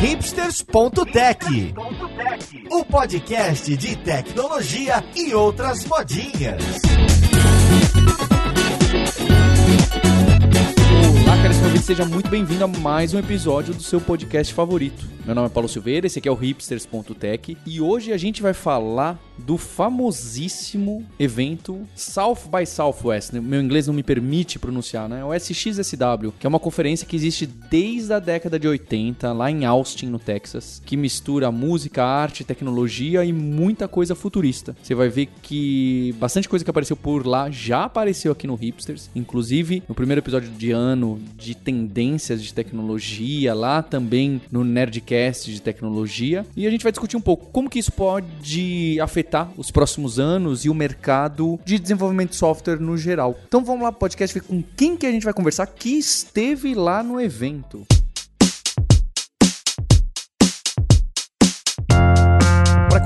hipsters.tech, o podcast de tecnologia e outras modinhas. Olá, caríssimo ouvinte, seja muito bem-vindo a mais um episódio do seu podcast favorito. Meu nome é Paulo Silveira, esse aqui é o hipsters.tech e hoje a gente vai falar do famosíssimo evento South by Southwest. Meu inglês não me permite pronunciar, né? O SXSW, que é uma conferência que existe desde a década de 80, lá em Austin, no Texas, que mistura música, arte, tecnologia e muita coisa futurista. Você vai ver que bastante coisa que apareceu por lá já apareceu aqui no Hipsters, inclusive no primeiro episódio de ano de tendências de tecnologia, lá também no Nerdcast de tecnologia, e a gente vai discutir um pouco como que isso pode afetar afetar os próximos anos e o mercado de desenvolvimento de software no geral. Então vamos lá, podcast, ver com quem que a gente vai conversar que esteve lá no evento.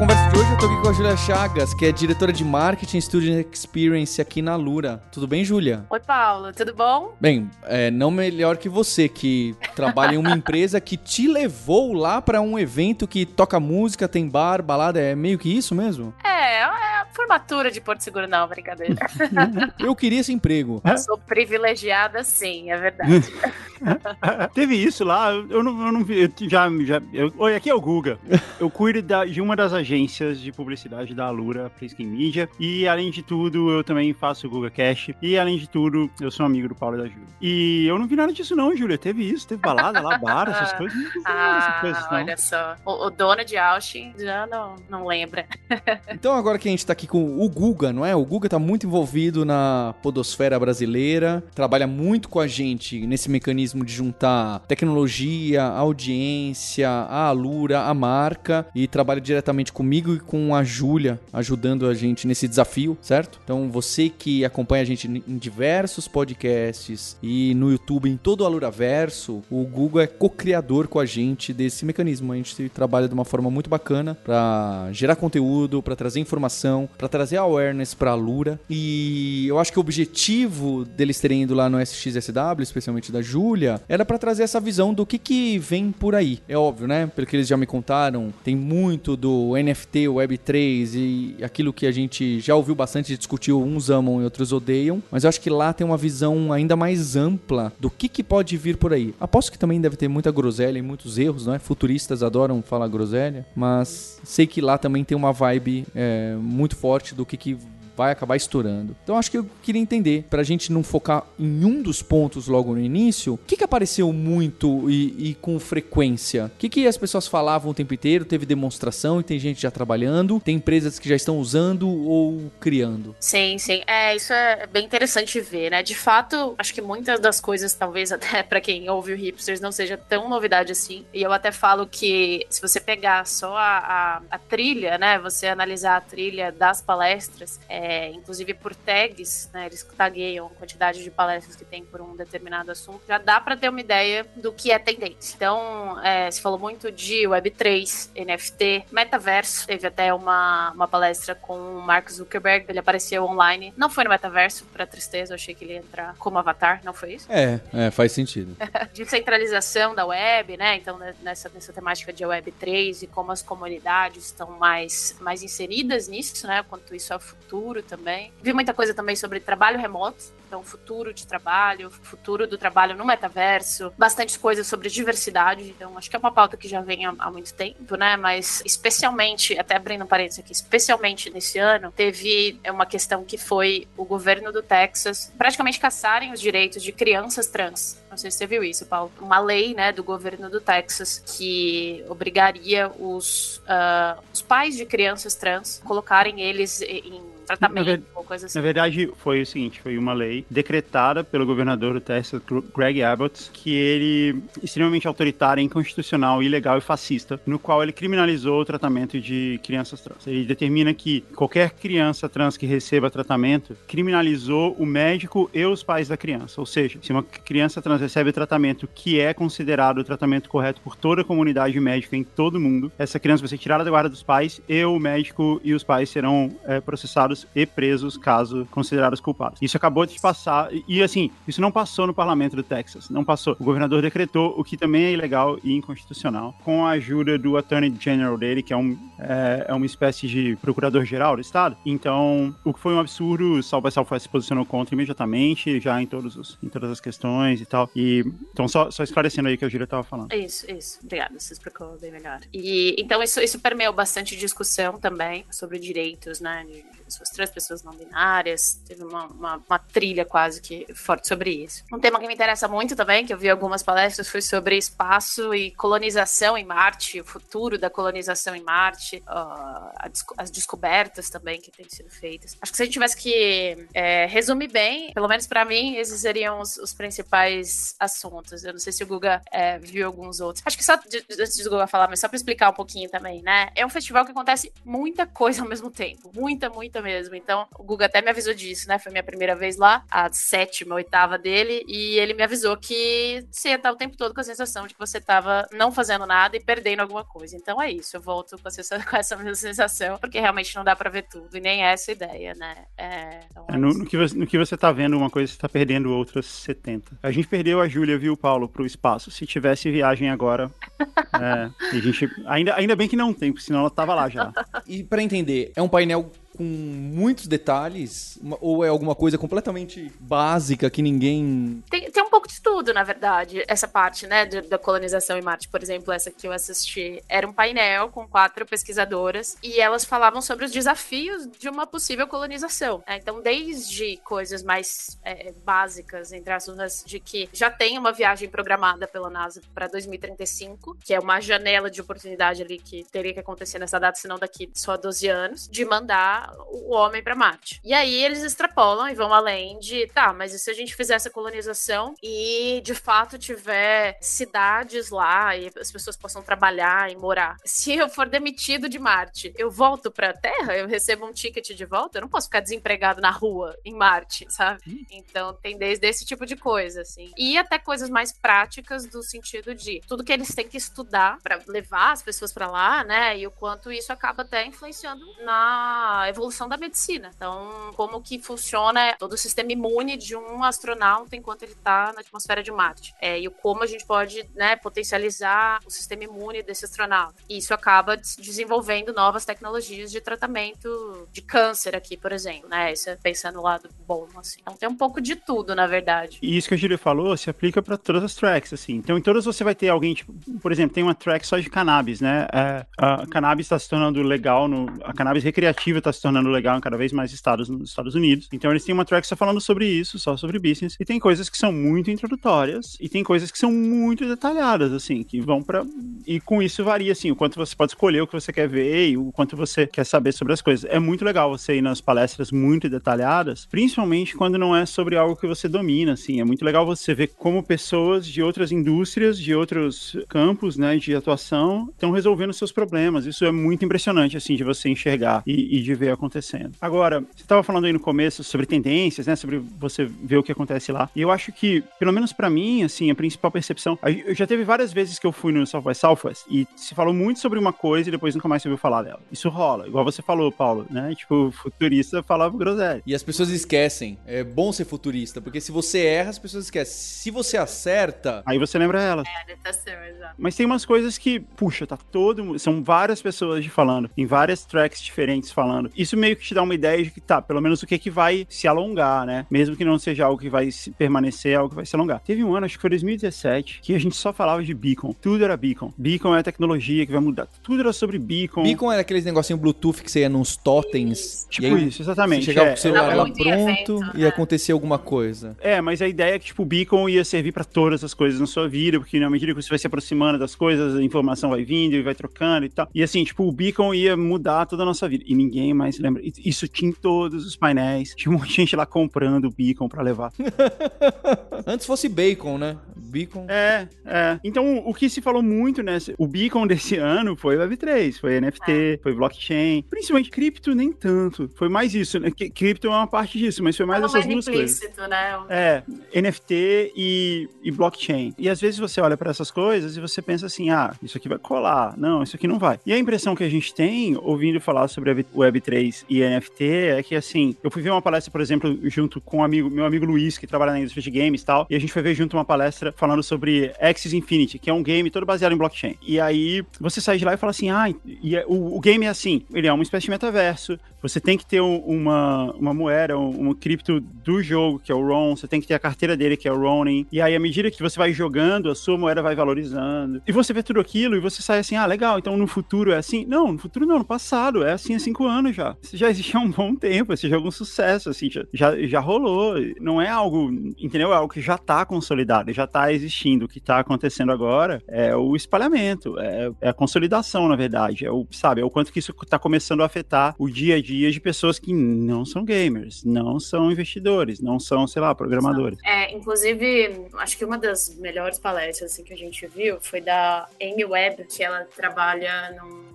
Conversa de hoje, eu tô aqui com a Julia Chagas, que é diretora de Marketing Student Experience aqui na Lura. Tudo bem, Julia? Oi, Paulo, tudo bom? Bem, é, não melhor que você, que trabalha em uma empresa que te levou lá para um evento que toca música, tem bar, balada, é meio que isso mesmo? É, é formatura de Porto Seguro, não, brincadeira. eu queria esse emprego. Eu sou privilegiada, sim, é verdade. Teve isso lá, eu não, eu não vi, eu já, já eu, oi, aqui é o Guga. Eu cuido da, de uma das agências de publicidade da Alura, Priskin Media, e além de tudo, eu também faço o Guga Cash, e além de tudo, eu sou amigo do Paulo e da Júlia. E eu não vi nada disso não, Júlia, teve isso, teve balada lá, bar, essas coisas, não ah, coisas, não. olha só, o, o, dono de Austin já não, não lembra. então agora que a gente tá aqui com o Guga, não é? O Guga tá muito envolvido na podosfera brasileira, trabalha muito com a gente nesse mecanismo de juntar tecnologia, audiência, a Alura, a marca, e trabalha diretamente comigo e com a Júlia, ajudando a gente nesse desafio, certo? Então você que acompanha a gente em diversos podcasts e no YouTube, em todo o Aluraverso, o Google é co-criador com a gente desse mecanismo. A gente trabalha de uma forma muito bacana para gerar conteúdo, para trazer informação, para trazer awareness para a Alura. E eu acho que o objetivo deles terem ido lá no SXSW, especialmente da Júlia, era para trazer essa visão do que, que vem por aí. É óbvio, né? Pelo que eles já me contaram, tem muito do NFT, Web3 e aquilo que a gente já ouviu bastante discutiu, uns amam e outros odeiam, mas eu acho que lá tem uma visão ainda mais ampla do que, que pode vir por aí. Aposto que também deve ter muita groselha e muitos erros, não é? Futuristas adoram falar groselha, mas sei que lá também tem uma vibe é, muito forte do que, que vai acabar estourando. Então acho que eu queria entender, pra gente não focar em um dos pontos logo no início, o que, que apareceu muito e, e com frequência? O que, que as pessoas falavam o tempo inteiro? Teve demonstração e tem gente já trabalhando? Tem empresas que já estão usando ou criando? Sim, sim. É, isso é bem interessante ver, né? De fato, acho que muitas das coisas, talvez até para quem ouve o Hipsters, não seja tão novidade assim. E eu até falo que se você pegar só a, a, a trilha, né? Você analisar a trilha das palestras, é, é, inclusive por tags, né, eles tagueiam a quantidade de palestras que tem por um determinado assunto, já dá para ter uma ideia do que é tendência. Então, é, se falou muito de Web3, NFT, metaverso, teve até uma, uma palestra com o Mark Zuckerberg, ele apareceu online, não foi no metaverso, para tristeza, eu achei que ele ia entrar como avatar, não foi isso? É, é faz sentido. Descentralização da web, né, então né, nessa, nessa temática de Web3 e como as comunidades estão mais, mais inseridas nisso, né, quanto isso é o futuro, futuro também. Vi muita coisa também sobre trabalho remoto, então futuro de trabalho, futuro do trabalho no metaverso, bastante coisas sobre diversidade, então acho que é uma pauta que já vem há, há muito tempo, né? Mas especialmente, até abrindo um parênteses aqui, especialmente nesse ano, teve uma questão que foi o governo do Texas praticamente caçarem os direitos de crianças trans. Não sei se você viu isso, Paulo. Uma lei, né, do governo do Texas que obrigaria os, uh, os pais de crianças trans colocarem eles em tratamento ver, ou coisa assim. Na verdade, foi o seguinte, foi uma lei decretada pelo governador do Texas, Greg Abbott, que ele extremamente autoritário, inconstitucional, ilegal e fascista, no qual ele criminalizou o tratamento de crianças trans. Ele determina que qualquer criança trans que receba tratamento criminalizou o médico e os pais da criança. Ou seja, se uma criança trans recebe tratamento que é considerado o tratamento correto por toda a comunidade médica em todo o mundo, essa criança vai ser tirada da guarda dos pais e o médico e os pais serão é, processados e presos presos caso considerados culpados. Isso acabou de passar, e assim, isso não passou no parlamento do Texas, não passou. O governador decretou, o que também é ilegal e inconstitucional, com a ajuda do Attorney General dele, que é, um, é, é uma espécie de procurador-geral do estado. Então, o que foi um absurdo, o Salva Salva se posicionou contra imediatamente, já em, todos os, em todas as questões e tal. E, então, só, só esclarecendo aí que a Júlia estava falando. Isso, isso. Obrigada, você explicou bem melhor. E, então, isso, isso permeou bastante discussão também sobre direitos, né, de, pessoas trans, pessoas não binárias. Teve uma, uma, uma, trilha quase que forte sobre isso. Um tema que me interessa muito também, que eu vi algumas palestras, foi sobre espaço e colonização em Marte, o futuro da colonização em Marte, uh, as descobertas também que têm sido feitas. Acho que se a gente tivesse que é, resumir bem, pelo menos para mim, esses seriam os, os, principais assuntos. Eu não sei se o Guga é, viu alguns outros. Acho que só antes do Guga falar, mas só para explicar um pouquinho também, né? É um festival que acontece muita coisa ao mesmo tempo. Muita, muita mesmo. Então, o Guga até me avisou disso, né? Foi minha primeira vez lá, a sétima, oitava dele, e ele me avisou que você ia estar o tempo todo com a sensação de que você estava não fazendo nada e perdendo alguma coisa. Então é isso, eu volto com, com essa mesma sensação, porque realmente não dá para ver tudo, e nem é essa ideia, né? É, então é no, no, que você, no que você tá vendo uma coisa, você tá perdendo outras 70. A gente perdeu a Júlia, viu, Paulo, pro espaço. Se tivesse viagem agora, é, a gente. Ainda, ainda bem que não tem, porque senão ela tava lá já. E para entender, é um painel com muitos detalhes? Ou é alguma coisa completamente básica que ninguém. Tem, tem um pouco de tudo, na verdade, essa parte, né, da colonização em Marte. Por exemplo, essa que eu assisti era um painel com quatro pesquisadoras e elas falavam sobre os desafios de uma possível colonização. Né? Então, desde coisas mais é, básicas, entre aspas, de que já tem uma viagem programada pela NASA para 2035, que é uma janela de oportunidade ali que teria que acontecer nessa data, senão daqui só 12 anos, de mandar o homem para Marte. E aí eles extrapolam e vão além de, tá, mas e se a gente fizer essa colonização e de fato tiver cidades lá e as pessoas possam trabalhar e morar? Se eu for demitido de Marte, eu volto para a Terra? Eu recebo um ticket de volta? Eu não posso ficar desempregado na rua em Marte, sabe? Então tem desde esse tipo de coisa, assim. E até coisas mais práticas do sentido de tudo que eles têm que estudar para levar as pessoas para lá, né? E o quanto isso acaba até influenciando na evolução da medicina. Então, como que funciona todo o sistema imune de um astronauta enquanto ele está na atmosfera de Marte. É, e como a gente pode né, potencializar o sistema imune desse astronauta. E isso acaba desenvolvendo novas tecnologias de tratamento de câncer aqui, por exemplo. Né? Isso é pensando no lado bom, assim. Então tem um pouco de tudo, na verdade. E isso que a Júlia falou se aplica para todas as tracks, assim. Então em todas você vai ter alguém, tipo, por exemplo, tem uma track só de cannabis, né? É, a cannabis está se tornando legal, no, a cannabis recreativa está se tornando legal em cada vez mais estados nos Estados Unidos. Então eles têm uma track só falando sobre isso, só sobre business. E tem coisas que são muito introdutórias e tem coisas que são muito detalhadas, assim, que vão para E com isso varia, assim, o quanto você pode escolher o que você quer ver e o quanto você quer saber sobre as coisas. É muito legal você ir nas palestras muito detalhadas, principalmente quando não é sobre algo que você domina, assim. É muito legal você ver como pessoas de outras indústrias, de outros campos, né, de atuação, estão resolvendo seus problemas. Isso é muito impressionante, assim, de você enxergar e, e de ver acontecendo. Agora, você estava falando aí no começo sobre tendências, né? Sobre você ver o que acontece lá. E eu acho que, pelo menos para mim, assim, a principal percepção. Eu já teve várias vezes que eu fui no South by Southwest e se falou muito sobre uma coisa e depois nunca mais se ouviu falar dela. Isso rola, igual você falou, Paulo, né? Tipo, futurista falava groselha. E as pessoas esquecem. É bom ser futurista, porque se você erra, as pessoas esquecem. Se você acerta. Aí você lembra elas. É, tá exato. Mas tem umas coisas que, puxa, tá todo. São várias pessoas falando, em várias tracks diferentes falando. Isso meio que te dá uma ideia de que tá, pelo menos o que que vai se alongar, né? Mesmo que não seja algo que vai permanecer, é algo que vai se alongar. Teve um ano, acho que foi 2017, que a gente só falava de beacon. Tudo era beacon. Beacon é a tecnologia que vai mudar. Tudo era sobre beacon. Beacon era aqueles negocinho Bluetooth que você ia nos totens. Tipo isso, exatamente. Chegava é, com o celular lá pronto evento, e né? acontecia alguma coisa. É, mas a ideia é que, tipo, o beacon ia servir para todas as coisas na sua vida, porque na medida que você vai se aproximando das coisas, a informação vai vindo e vai trocando e tal. E assim, tipo, o beacon ia mudar toda a nossa vida. E ninguém mais lembra. Isso tinha em todos os painéis. Tinha um monte de gente lá comprando beacon para levar. Antes fosse bacon, né? Beacon. É, é. Então, o que se falou muito, né, né? O beacon desse ano foi Web3, foi NFT, é. foi blockchain, principalmente cripto nem tanto. Foi mais isso, né? Cripto é uma parte disso, mas foi mais Fala essas mais duas implícito, coisas. Né? É, NFT e, e blockchain. E às vezes você olha para essas coisas e você pensa assim, ah, isso aqui vai colar. Não, isso aqui não vai. E a impressão que a gente tem, ouvindo falar sobre Web3 e NFT, é que assim, eu fui ver uma palestra, por exemplo, junto com um amigo, meu amigo Luiz, que trabalha na indústria de games e tal, e a gente foi ver junto uma palestra falando sobre Axis Infinity, que é um game todo baseado em blockchain. E aí você sai de lá e fala assim, ah, e é, o, o game é assim, ele é uma espécie de metaverso, você tem que ter um, uma, uma moeda, um, um cripto do jogo, que é o RON, você tem que ter a carteira dele, que é o Ronin, e aí à medida que você vai jogando, a sua moeda vai valorizando. E você vê tudo aquilo e você sai assim, ah, legal, então no futuro é assim. Não, no futuro não, no passado, é assim há cinco anos já. Isso já existe há um bom tempo, esse jogo é um sucesso, assim, já, já, já rolou. Não é algo, entendeu? É algo que já tá consolidado, já tá existindo. O que tá acontecendo agora é o espalhamento, é, é a consolidação, na verdade. É o, sabe, é o quanto que isso tá começando a afetar o dia a dia de pessoas que não são gamers, não são investidores, não são, sei lá, programadores. É, inclusive, acho que uma das melhores palestras assim, que a gente viu foi da Amy Webb, que ela trabalha num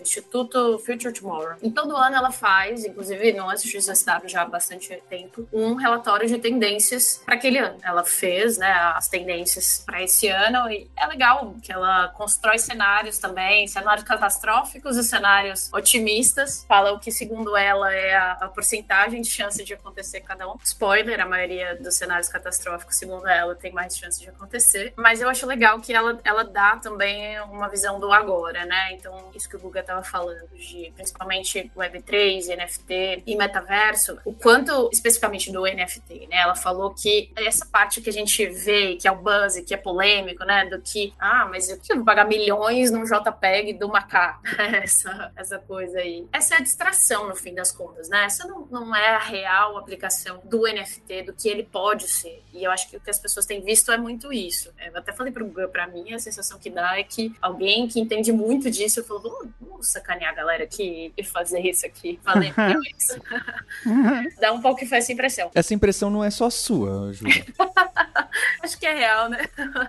Instituto Future Tomorrow. E todo ano ela faz, inclusive no SXSW já há bastante tempo, um relatório de tendências para aquele ano. Ela fez né, as tendências para esse ano e é legal que ela constrói cenários também, cenários catastróficos e cenários otimistas. Fala o que, segundo ela, é a, a porcentagem de chance de acontecer cada um. Spoiler, a maioria dos cenários catastróficos, segundo ela, tem mais chance de acontecer. Mas eu acho legal que ela, ela dá também uma visão do agora, né? Então, isso que o Guga falando, de principalmente Web3, NFT e metaverso, o quanto especificamente do NFT, né? Ela falou que essa parte que a gente vê, que é o buzz, que é polêmico, né? Do que, ah, mas eu vou pagar milhões num JPEG do Macá. essa, essa coisa aí. Essa é a distração, no fim das contas, né? Essa não, não é a real aplicação do NFT, do que ele pode ser. E eu acho que o que as pessoas têm visto é muito isso. Eu até falei para o para mim, a sensação que dá é que alguém que entende muito disso falou, vamos, sacanear a galera aqui e fazer isso aqui. Falei isso. Dá um pouco que essa impressão. Essa impressão não é só sua, Júlia. acho que é real, né?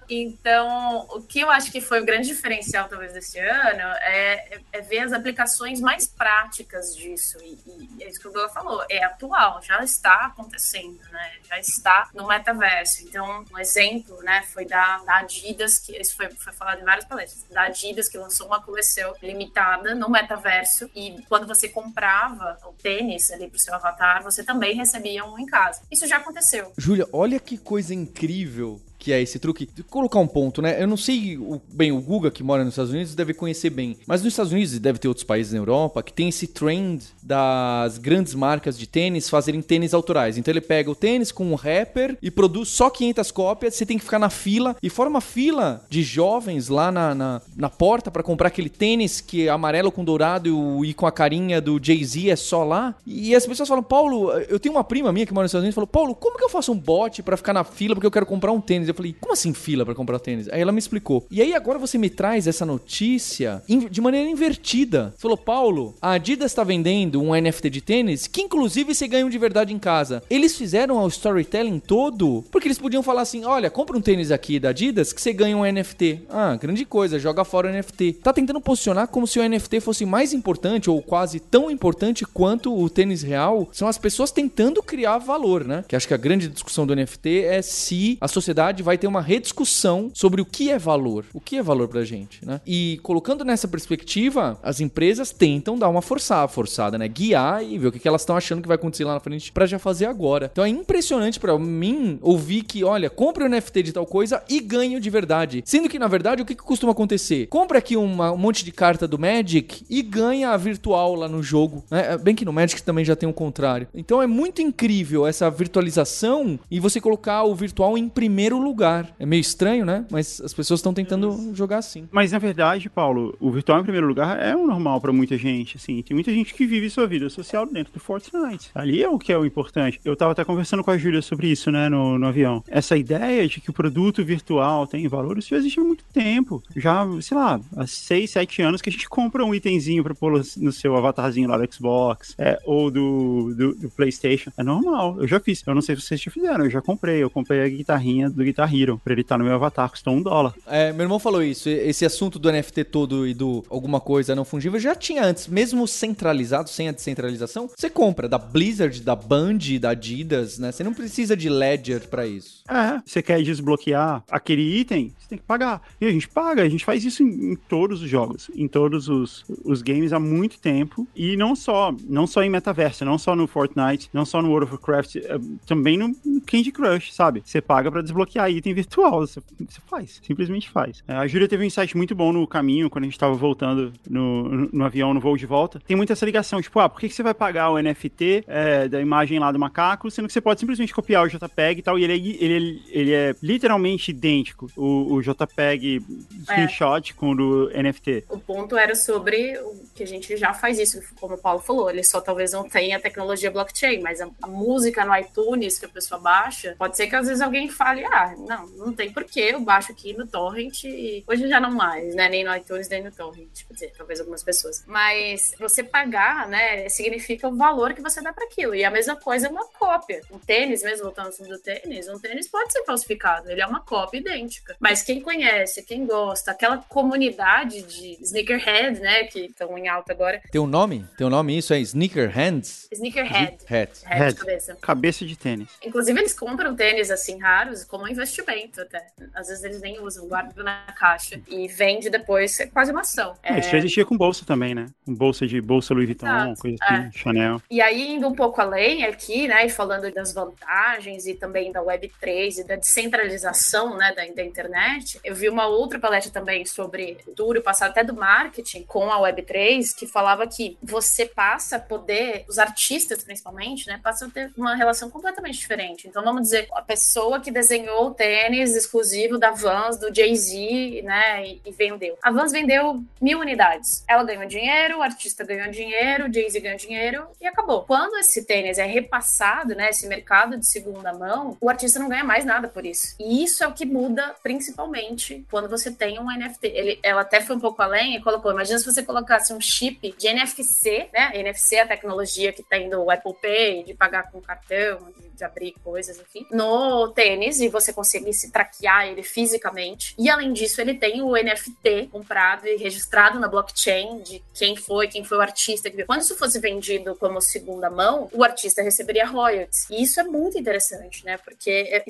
Então, o que eu acho que foi o grande diferencial, talvez, desse ano é, é ver as aplicações mais práticas disso. E, e é isso que o Douglas falou, é atual, já está acontecendo, né? Já está no metaverso. Então, um exemplo, né, foi da, da Adidas, que isso foi, foi falado em várias palestras, da Adidas, que lançou uma coleção limitada no metaverso e quando você comprava o tênis ali pro seu avatar, você também recebia um em casa. Isso já aconteceu. Júlia, olha que coisa incrível que é esse truque. Colocar um ponto, né? Eu não sei o, bem, o Guga que mora nos Estados Unidos deve conhecer bem, mas nos Estados Unidos e deve ter outros países na Europa que tem esse trend das grandes marcas de tênis fazerem tênis autorais. Então ele pega o tênis com um rapper e produz só 500 cópias, você tem que ficar na fila e forma fila de jovens lá na, na, na porta para comprar aquele tênis que é amarelo com dourado e com a carinha do Jay-Z é só lá. E as pessoas falam, Paulo, eu tenho uma prima minha que mora nos Estados Unidos, falou, Paulo, como que eu faço um bot para ficar na fila porque eu quero comprar um tênis? Eu falei, como assim fila para comprar tênis? Aí ela me explicou. E aí agora você me traz essa notícia de maneira invertida. Você falou, Paulo, a Adidas está vendendo um NFT de tênis que inclusive você ganha um de verdade em casa. Eles fizeram o storytelling todo porque eles podiam falar assim: olha, compra um tênis aqui da Adidas que você ganha um NFT. Ah, grande coisa, joga fora o NFT. Tá tentando posicionar como se o NFT fosse mais importante ou quase tão importante quanto o tênis real. São as pessoas tentando criar valor, né? Que acho que a grande discussão do NFT é se a sociedade vai ter uma rediscussão sobre o que é valor, o que é valor pra gente, né? E colocando nessa perspectiva, as empresas tentam dar uma forçada, forçada, né? Guiar e ver o que elas estão achando que vai acontecer lá na frente para já fazer agora. Então é impressionante para mim ouvir que, olha, compre o um NFT de tal coisa e ganhe de verdade. Sendo que, na verdade, o que, que costuma acontecer? Compre aqui uma, um monte de carta do Magic e ganha a virtual lá no jogo. Né? É, bem que no Magic também já tem o contrário. Então é muito incrível essa virtualização e você colocar o virtual em primeiro lugar. É meio estranho, né? Mas as pessoas estão tentando jogar assim. Mas na verdade, Paulo, o virtual em primeiro lugar é o normal para muita gente, assim. Tem muita gente que vive sua vida social dentro do Fortnite. Ali é o que é o importante. Eu tava até conversando com a Júlia sobre isso, né, no, no avião. Essa ideia de que o produto virtual tem valor, isso já existe há muito tempo. Já, sei lá, há 6, 7 anos que a gente compra um itemzinho pra pôr no seu avatarzinho lá do Xbox, é, ou do, do, do PlayStation. É normal, eu já fiz. Eu não sei se vocês já fizeram, eu já comprei. Eu comprei a guitarrinha do Guitar Guitar Hero, pra ele estar no meu avatar, custou um dólar. É, meu irmão falou isso. Esse assunto do NFT todo e do alguma coisa não fungível já tinha antes, mesmo centralizado, sem a descentralização. Você compra da Blizzard, da Band, da Adidas, né? Você não precisa de Ledger para isso. É, você quer desbloquear aquele item, você tem que pagar. E a gente paga, a gente faz isso em, em todos os jogos, em todos os, os games há muito tempo. E não só, não só em metaverso, não só no Fortnite, não só no World of Warcraft, é, também no Candy Crush, sabe? Você paga para desbloquear item virtual, você, você faz, simplesmente faz. É, a Júlia teve um insight muito bom no caminho, quando a gente tava voltando no, no, no avião, no voo de volta. Tem muita essa ligação, tipo, ah, por que, que você vai pagar o NFT é, da imagem lá do macaco, sendo que você pode simplesmente copiar o JPEG e tal, e ele, é, ele, ele é literalmente idêntico, o, o JPEG screenshot é. com o do NFT. O ponto era sobre o que a gente já faz isso, como o Paulo falou, ele só talvez não tenha a tecnologia blockchain, mas a, a música no iTunes que a pessoa baixa, pode ser que às vezes alguém fale, ah, não, não tem porquê, eu baixo aqui no torrent e hoje já não mais, né, nem no iTunes, nem no torrent, quer dizer, talvez algumas pessoas. Mas você pagar, né, significa o valor que você dá para aquilo, e a mesma coisa é uma cópia. Um tênis, mesmo voltando ao assunto do tênis, um tênis pode ser falsificado, ele é uma cópia idêntica. Mas quem conhece, quem gosta, aquela comunidade de sneakerhead, né, que estão em alta agora. Tem um nome? Tem um nome isso? É Sneakerheads? Sneakerhead. Head. Head, cabeça. Cabeça de tênis. Inclusive, eles compram tênis assim raros como investimento até. Às vezes eles nem usam, guardam na caixa e vende depois, é quase uma ação. É, isso já existia com bolsa também, né? Com bolsa de bolsa Louis Vuitton, Exato. coisa assim, é. Chanel. E aí, indo um pouco além aqui, né, e falando das vantagens e também da Web3 e da descentralização, né, da, da internet, eu vi uma outra palestra também sobre futuro, passado até do marketing com a Web3, que falava que você passa a poder, os artistas principalmente, né, passam a ter uma relação completamente diferente. Então, vamos dizer, a pessoa que desenhou tênis exclusivo da Vans, do Jay-Z, né, e, e, vendeu. A Vans vendeu mil unidades. Ela ganhou dinheiro, o artista ganhou dinheiro, o Jay-Z ganhou dinheiro e acabou. Quando esse tênis é repassado, né, esse mercado de segunda mão, o artista não ganha mais nada por isso. E isso é o que muda principalmente quando você tem um NFT. Ele, ela até foi um pouco além e colocou, imagina se você colocasse um chip de NFC, né? NFC é a tecnologia que tem do Apple Pay, de pagar com cartão, de, de abrir coisas, enfim, no tênis e você conseguisse traquear ele fisicamente. E além disso, ele tem o NFT comprado e registrado na blockchain de quem foi, quem foi o artista que Quando isso fosse vendido como segunda mão, o artista receberia royalties. E isso é muito interessante, né? Porque é, é,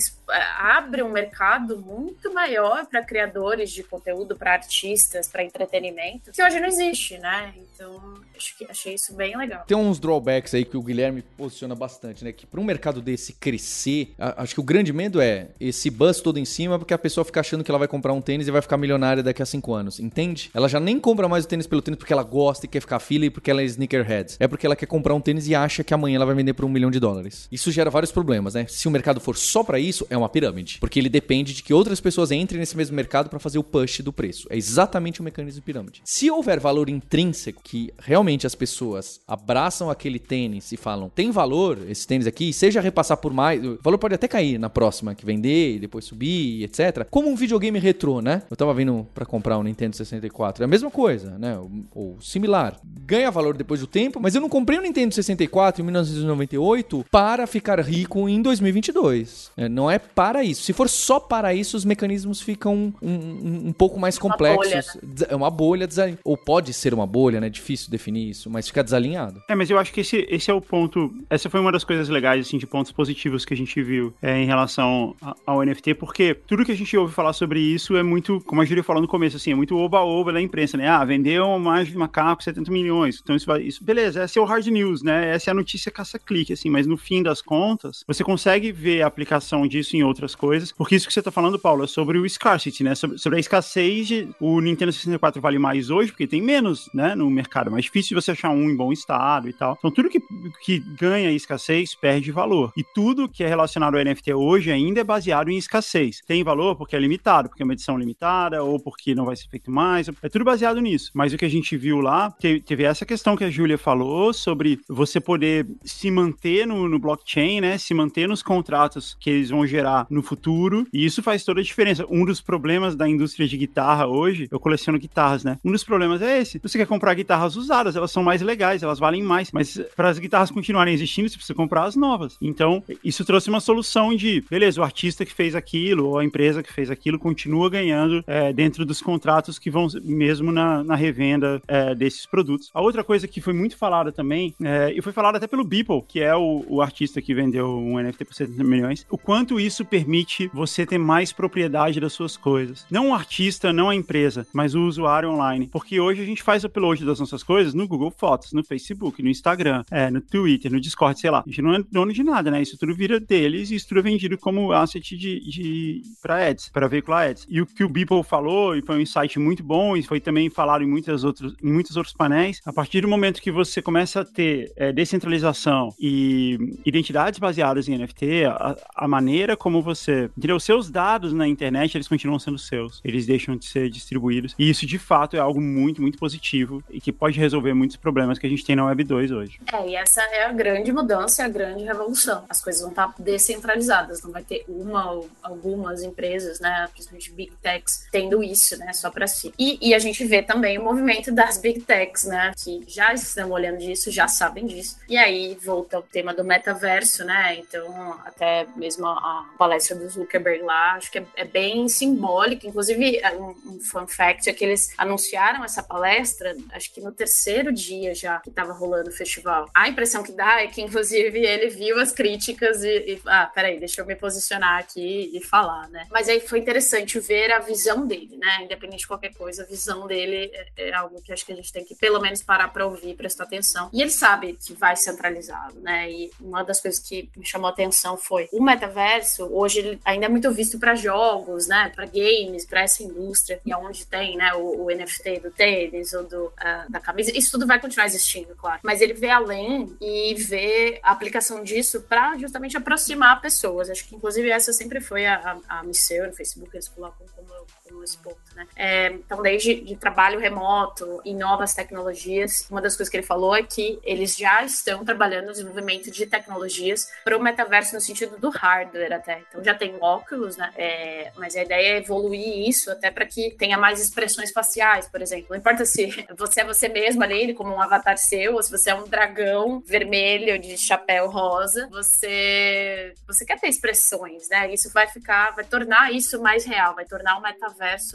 abre um mercado muito maior para criadores de conteúdo, para artistas, para entretenimento, que hoje não existe, né? Então, acho que achei isso bem legal. Tem uns drawbacks aí que o Guilherme posiciona bastante, né? Que para um mercado desse crescer, acho que o grande medo é esse buzz todo em cima, porque a pessoa fica achando que ela vai comprar um tênis e vai ficar milionária daqui a cinco anos, entende? Ela já nem compra mais o tênis pelo tênis porque ela gosta e quer ficar fila e porque ela é sneakerhead. É porque ela quer comprar um tênis e acha que amanhã ela vai vender por um milhão de dólares. Isso gera vários problemas, né? Se o mercado for só para isso, é uma pirâmide. Porque ele depende de que outras pessoas entrem nesse mesmo mercado para fazer o push do preço. É exatamente o mecanismo de pirâmide. Se houver valor intrínseco, que realmente as pessoas abraçam aquele tênis e falam, tem valor esse tênis aqui, seja repassar por mais, o valor pode até cair na próxima que vender e depois subir, etc. Como um videogame retrô, né? Eu tava vindo para comprar um Nintendo 64, é a mesma coisa, né? Ou, ou similar. Ganha valor depois do tempo, mas eu não comprei um Nintendo 64 em 1998 para ficar rico em 2022. É, não é para isso. Se for só para isso, os mecanismos ficam um, um, um pouco mais complexos. Uma bolha, né? É uma bolha, ou pode ser uma bolha, né? Difícil definir isso, mas fica desalinhado. É, mas eu acho que esse, esse é o ponto. Essa foi uma das coisas legais, assim, de pontos positivos que a gente viu é, em relação ao NFT, porque tudo que a gente ouve falar sobre isso é muito, como a Júlia falou no começo, assim, é muito oba-oba da imprensa, né? Ah, vendeu mais de macaco 70 milhões. Então isso vai. Isso, beleza, essa é o hard news, né? Essa é a notícia caça-clique, assim, mas no fim das contas, você consegue ver a aplicação disso em outras coisas, porque isso que você tá falando, Paulo, é sobre o scarcity, né? Sobre, sobre a escassez de. O Nintendo 64 vale mais hoje, porque tem menos, né, no mercado. Mais difícil você achar um em bom estado e tal. Então tudo que, que ganha escassez perde valor. E tudo que é relacionado ao NFT hoje ainda é baseado em escassez. Tem valor porque é limitado, porque é uma edição limitada, ou porque não vai ser feito mais. É tudo baseado nisso. Mas o que a gente viu lá, teve, essa questão que a Júlia falou sobre você poder se manter no, no blockchain, né? Se manter nos contratos que eles vão gerar no futuro. E isso faz toda a diferença. Um dos problemas da indústria de guitarra hoje, eu coleciono guitarras, né? Um dos problemas é esse. Você quer comprar guitarras usadas, elas são mais legais, elas valem mais. Mas para as guitarras continuarem existindo, você precisa comprar as novas. Então, isso trouxe uma solução de, beleza, o artista que que fez aquilo, ou a empresa que fez aquilo, continua ganhando é, dentro dos contratos que vão mesmo na, na revenda é, desses produtos. A outra coisa que foi muito falada também, é, e foi falada até pelo Beeple, que é o, o artista que vendeu um NFT por 70 milhões, o quanto isso permite você ter mais propriedade das suas coisas. Não o artista, não a empresa, mas o usuário online. Porque hoje a gente faz upload das nossas coisas no Google Fotos, no Facebook, no Instagram, é, no Twitter, no Discord, sei lá. A gente não é dono de nada, né? Isso tudo vira deles e isso tudo é vendido como asset de, de para ads, para veicular ads. E o que o Beeple falou, e foi um insight muito bom, e foi também falado em, muitas outros, em muitos outros painéis, a partir do momento que você começa a ter é, descentralização e identidades baseadas em NFT, a, a maneira como você. Entendeu? Os seus dados na internet, eles continuam sendo seus. Eles deixam de ser distribuídos. E isso, de fato, é algo muito, muito positivo e que pode resolver muitos problemas que a gente tem na Web 2 hoje. É, e essa é a grande mudança, a grande revolução. As coisas vão estar descentralizadas, não vai ter uma algumas empresas, né, principalmente Big Techs, tendo isso, né, só para si. E, e, a gente vê também o movimento das Big Techs, né, que já estão olhando disso, já sabem disso. E aí volta o tema do metaverso, né, então até mesmo a palestra do Zuckerberg lá, acho que é, é bem simbólica. Inclusive, é um, um fun fact é que eles anunciaram essa palestra, acho que no terceiro dia já que estava rolando o festival. A impressão que dá é que, inclusive, ele viu as críticas e, e ah, peraí, deixa eu me posicionar aqui falar, né? Mas aí foi interessante ver a visão dele, né? Independente de qualquer coisa, a visão dele é, é algo que acho que a gente tem que pelo menos parar para ouvir, prestar atenção. E ele sabe que vai centralizado, né? E uma das coisas que me chamou a atenção foi o metaverso, hoje ainda é muito visto para jogos, né? Para games, para essa indústria, e aonde tem, né? O, o NFT do tênis ou do, uh, da camisa. Isso tudo vai continuar existindo, claro. Mas ele vê além e vê a aplicação disso para justamente aproximar pessoas. Acho que, inclusive, essa sempre foi a, a, a no Facebook, eles colocam como, como esse ponto, né? É, então, desde de trabalho remoto e novas tecnologias, uma das coisas que ele falou é que eles já estão trabalhando no desenvolvimento de tecnologias para o metaverso no sentido do hardware até. Então, já tem óculos, né? É, mas a ideia é evoluir isso até para que tenha mais expressões faciais, por exemplo. Não importa se você é você mesmo ali, como um avatar seu, ou se você é um dragão vermelho de chapéu rosa, você você quer ter expressões, né? Isso vai ficar, vai tornar isso mais real, vai tornar o metaverso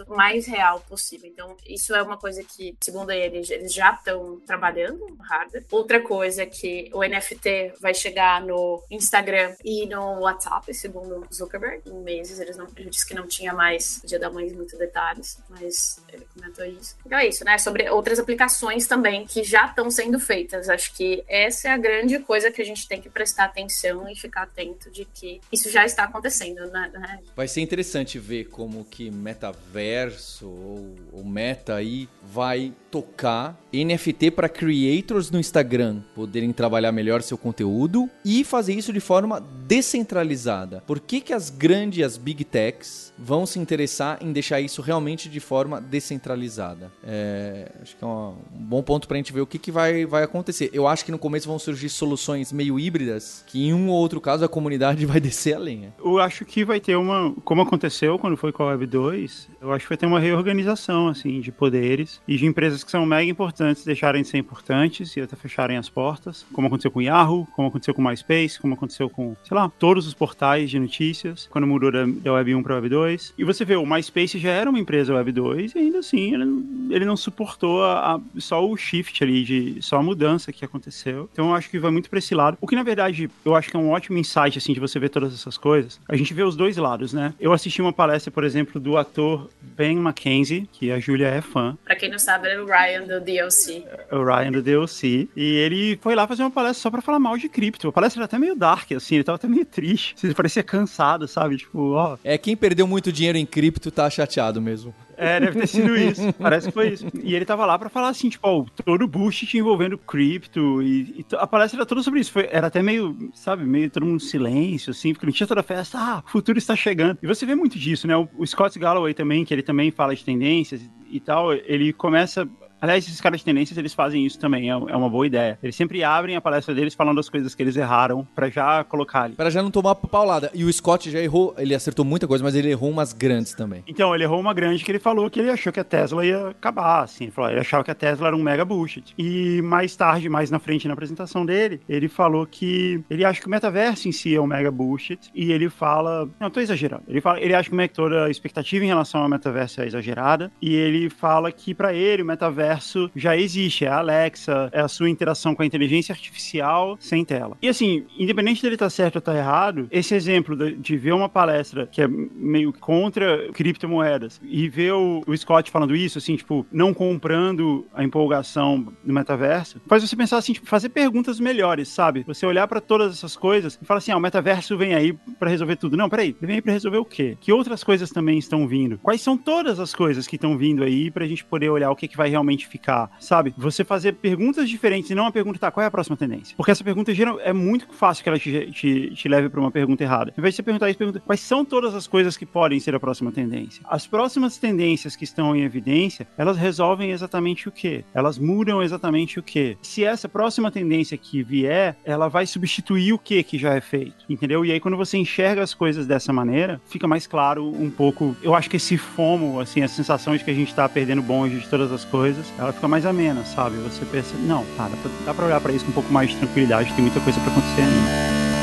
mais real possível. Então, isso é uma coisa que, segundo eles, eles já estão trabalhando no hardware. Outra coisa é que o NFT vai chegar no Instagram e no WhatsApp, segundo Zuckerberg, em meses. Eles não, ele disse que não tinha mais, podia dar mais muitos detalhes, mas ele comentou isso. Então é isso, né? Sobre outras aplicações também que já estão sendo feitas. Acho que essa é a grande coisa que a gente tem que prestar atenção e ficar atento de que isso já está acontecendo, né? Vai ser interessante ver como que metaverso ou, ou meta aí vai tocar NFT para creators no Instagram poderem trabalhar melhor seu conteúdo e fazer isso de forma descentralizada. Por que, que as grandes, as big techs, vão se interessar em deixar isso realmente de forma descentralizada? É, acho que é um, bom ponto para a gente ver o que, que vai, vai acontecer. Eu acho que no começo vão surgir soluções meio híbridas que em um ou outro caso a comunidade vai descer a lenha. Eu acho que vai ter uma, como aconteceu quando foi com a Web 2, eu acho que vai ter uma reorganização assim de poderes e de empresas que são mega importantes deixarem de ser importantes e até fecharem as portas, como aconteceu com o Yahoo, como aconteceu com o MySpace, como aconteceu com, sei lá, todos os portais de notícias, quando mudou da, da Web 1 para Web 2. E você vê, o MySpace já era uma empresa Web 2 e ainda assim ele, ele não suportou a, a, só o shift ali, de, só a mudança que aconteceu. Então eu acho que vai muito para esse lado. O que na verdade eu acho que é um ótimo insight assim de você ver todas essas coisas. A gente vê os dois lados, né? Eu assisti uma palestra, por exemplo, do ator Ben McKenzie, que a Julia é fã. Pra quem não sabe, é o Ryan do DLC. É o Ryan do DLC. E ele foi lá fazer uma palestra só pra falar mal de cripto. A palestra era até meio dark, assim, ele tava até meio triste. Ele parecia cansado, sabe? Tipo, ó. É, quem perdeu muito dinheiro em cripto tá chateado mesmo. É, deve ter sido isso. Parece que foi isso. E ele tava lá pra falar assim, tipo, ó, todo o bullshit envolvendo cripto e, e, a palestra era toda sobre isso. Foi, era até meio, sabe, meio todo mundo em silêncio, assim, porque não tinha toda a festa. Ah, o futuro está chegando. E você vê muito disso, né? O, o Scott Galloway também, que ele também fala de tendências e tal, ele começa Aliás, esses caras de tendências, eles fazem isso também, é, é uma boa ideia. Eles sempre abrem a palestra deles falando as coisas que eles erraram para já colocar ali. Para já não tomar paulada. E o Scott já errou, ele acertou muita coisa, mas ele errou umas grandes também. Então, ele errou uma grande que ele falou que ele achou que a Tesla ia acabar, assim. Ele, falou, ele achava que a Tesla era um mega bullshit. E mais tarde, mais na frente na apresentação dele, ele falou que ele acha que o metaverso em si é um mega bullshit. E ele fala. Não, tô exagerando. Ele, fala, ele acha que toda a expectativa em relação ao metaverso é exagerada. E ele fala que para ele o metaverso já existe. É a Alexa, é a sua interação com a inteligência artificial sem tela. E assim, independente dele estar tá certo ou estar tá errado, esse exemplo de, ver uma palestra que é meio contra criptomoedas e ver o, Scott falando isso, assim, tipo, não comprando a empolgação do metaverso, faz você pensar assim, tipo, fazer perguntas melhores, sabe? Você olhar para todas essas coisas e falar assim, ah, o metaverso vem aí para resolver tudo. Não, peraí, vem aí pra resolver o quê? Que outras coisas também estão vindo? Quais são todas as coisas que estão vindo aí pra gente poder olhar o que, que vai realmente ficar, sabe? Você fazer perguntas diferentes e não uma pergunta, tá, qual é a próxima tendência? Porque essa pergunta geral, é muito fácil que ela te, te, te leve para uma pergunta errada. Ao invés de você perguntar isso, pergunta quais são todas as coisas que podem ser a próxima tendência. As próximas tendências que estão em evidência, elas resolvem exatamente o que? Elas mudam exatamente o que? Se essa próxima tendência que vier, ela vai substituir o que que já é feito, entendeu? E aí quando você enxerga as coisas dessa maneira, fica mais claro um pouco. Eu acho que esse fomo, assim, a sensação de que a gente tá perdendo bonde de todas as coisas, ela fica mais amena, sabe? Você pensa, não, tá, dá pra, dá pra olhar para isso com um pouco mais de tranquilidade, tem muita coisa para acontecer ainda.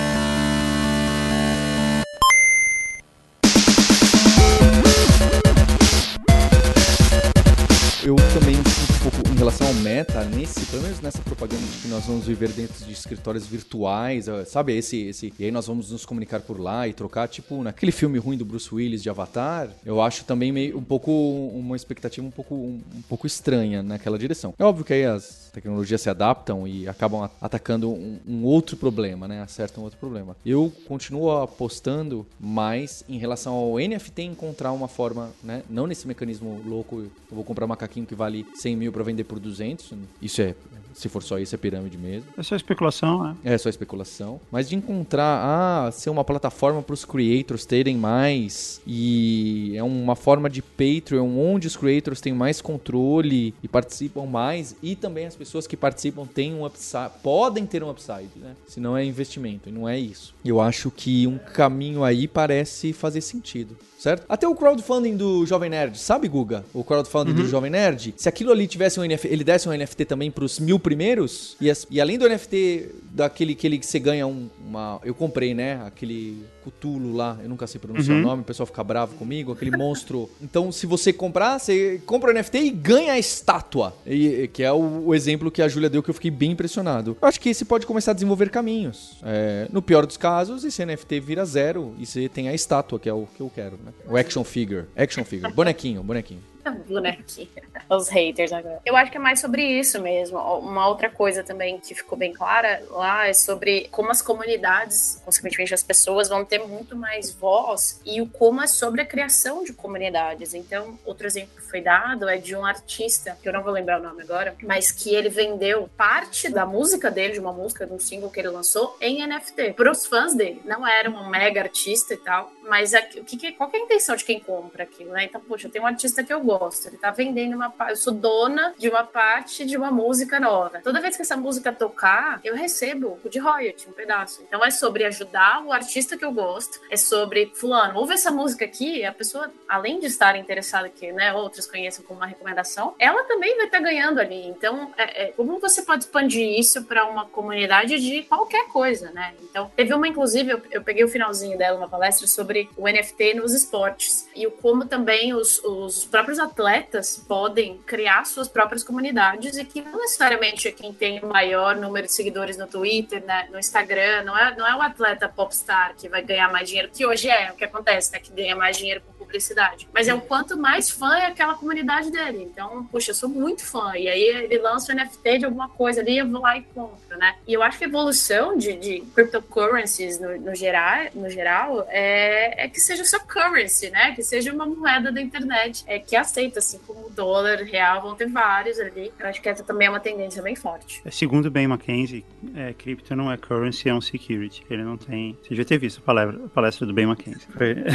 Meta, nesse, pelo menos nessa propaganda de que nós vamos viver dentro de escritórios virtuais, eh, sabe? Esse, esse, e aí nós vamos nos comunicar por lá e trocar, tipo, naquele filme ruim do Bruce Willis de Avatar, eu acho também meio um pouco uma expectativa um pouco, um, um pouco estranha naquela direção. É óbvio que aí as tecnologias se adaptam e acabam atacando um, um outro problema, né? Acertam outro problema. Eu continuo apostando mais em relação ao NFT encontrar uma forma, né? Não nesse mecanismo louco, eu vou comprar um macaquinho que vale 100 mil para vender por 200. Isso é se for só isso, é pirâmide mesmo. É só especulação, né? É só especulação. Mas de encontrar, ah, ser uma plataforma para os creators terem mais e é uma forma de Patreon onde os creators têm mais controle e participam mais e também as pessoas que participam têm um upside, podem ter um upside, né? Se não é investimento, e não é isso. Eu acho que um caminho aí parece fazer sentido certo? Até o crowdfunding do Jovem Nerd, sabe, Guga? O crowdfunding uhum. do Jovem Nerd. Se aquilo ali tivesse um NFT, ele desse um NFT também pros mil primeiros, e, as, e além do NFT daquele que, ele, que você ganha um, uma. Eu comprei, né? Aquele Cthulhu lá, eu nunca sei pronunciar uhum. o nome, o pessoal fica bravo comigo, aquele monstro. Então, se você comprar, você compra o NFT e ganha a estátua. E, que é o, o, exemplo que a Júlia deu que eu fiquei bem impressionado. Eu acho que esse pode começar a desenvolver caminhos. É, no pior dos casos, esse NFT vira zero e você tem a estátua, que é o que eu quero, né? O action figure. Action figure. Bonequinho, bonequinho. Bonequinho. Os haters agora. Eu acho que é mais sobre isso mesmo. Uma outra coisa também que ficou bem clara lá é sobre como as comunidades, consequentemente as pessoas, vão ter muito mais voz e o como é sobre a criação de comunidades. Então, outro exemplo que foi dado é de um artista, que eu não vou lembrar o nome agora, mas que ele vendeu parte da música dele, de uma música, de um single que ele lançou, em NFT, para os fãs dele. Não era um mega artista e tal, mas a, o que, qual que é a intenção de quem compra aquilo, né? Então, poxa, eu tenho um artista que eu gosto, ele tá vendendo uma parte, eu sou dona de uma parte de uma música nova. Toda vez que essa música tocar, eu recebo de royalty, um pedaço. Então é sobre ajudar o artista que eu gosto, é sobre, fulano, ouve essa música aqui, a pessoa, além de estar interessada que, né, outros conheçam como uma recomendação, ela também vai estar ganhando ali. Então, é, é, como você pode expandir isso para uma comunidade de qualquer coisa, né? Então, teve uma, inclusive, eu, eu peguei o finalzinho dela, uma palestra sobre o NFT nos esportes e o como também os, os próprios atletas podem criar suas próprias comunidades e que não necessariamente é quem tem o maior número de seguidores no Twitter, né, no Instagram, não é, não é o atleta popstar que vai ganhar mais dinheiro, que hoje é o que acontece, né, que ganha mais dinheiro com publicidade, mas é o quanto mais fã é aquela comunidade dele. Então, puxa, eu sou muito fã. E aí ele lança o NFT de alguma coisa ali, eu vou lá e compro, né? E eu acho que a evolução de, de cryptocurrencies no, no, geral, no geral é, é que seja só currency, né? Que seja uma moeda da internet. É que as bastante, assim como o dólar real, vão ter vários ali. Eu acho que essa também é uma tendência bem forte. É, segundo Ben McKenzie, é, cripto não é currency, é um security. Ele não tem. Você já ter visto a palestra, a palestra do Ben McKenzie.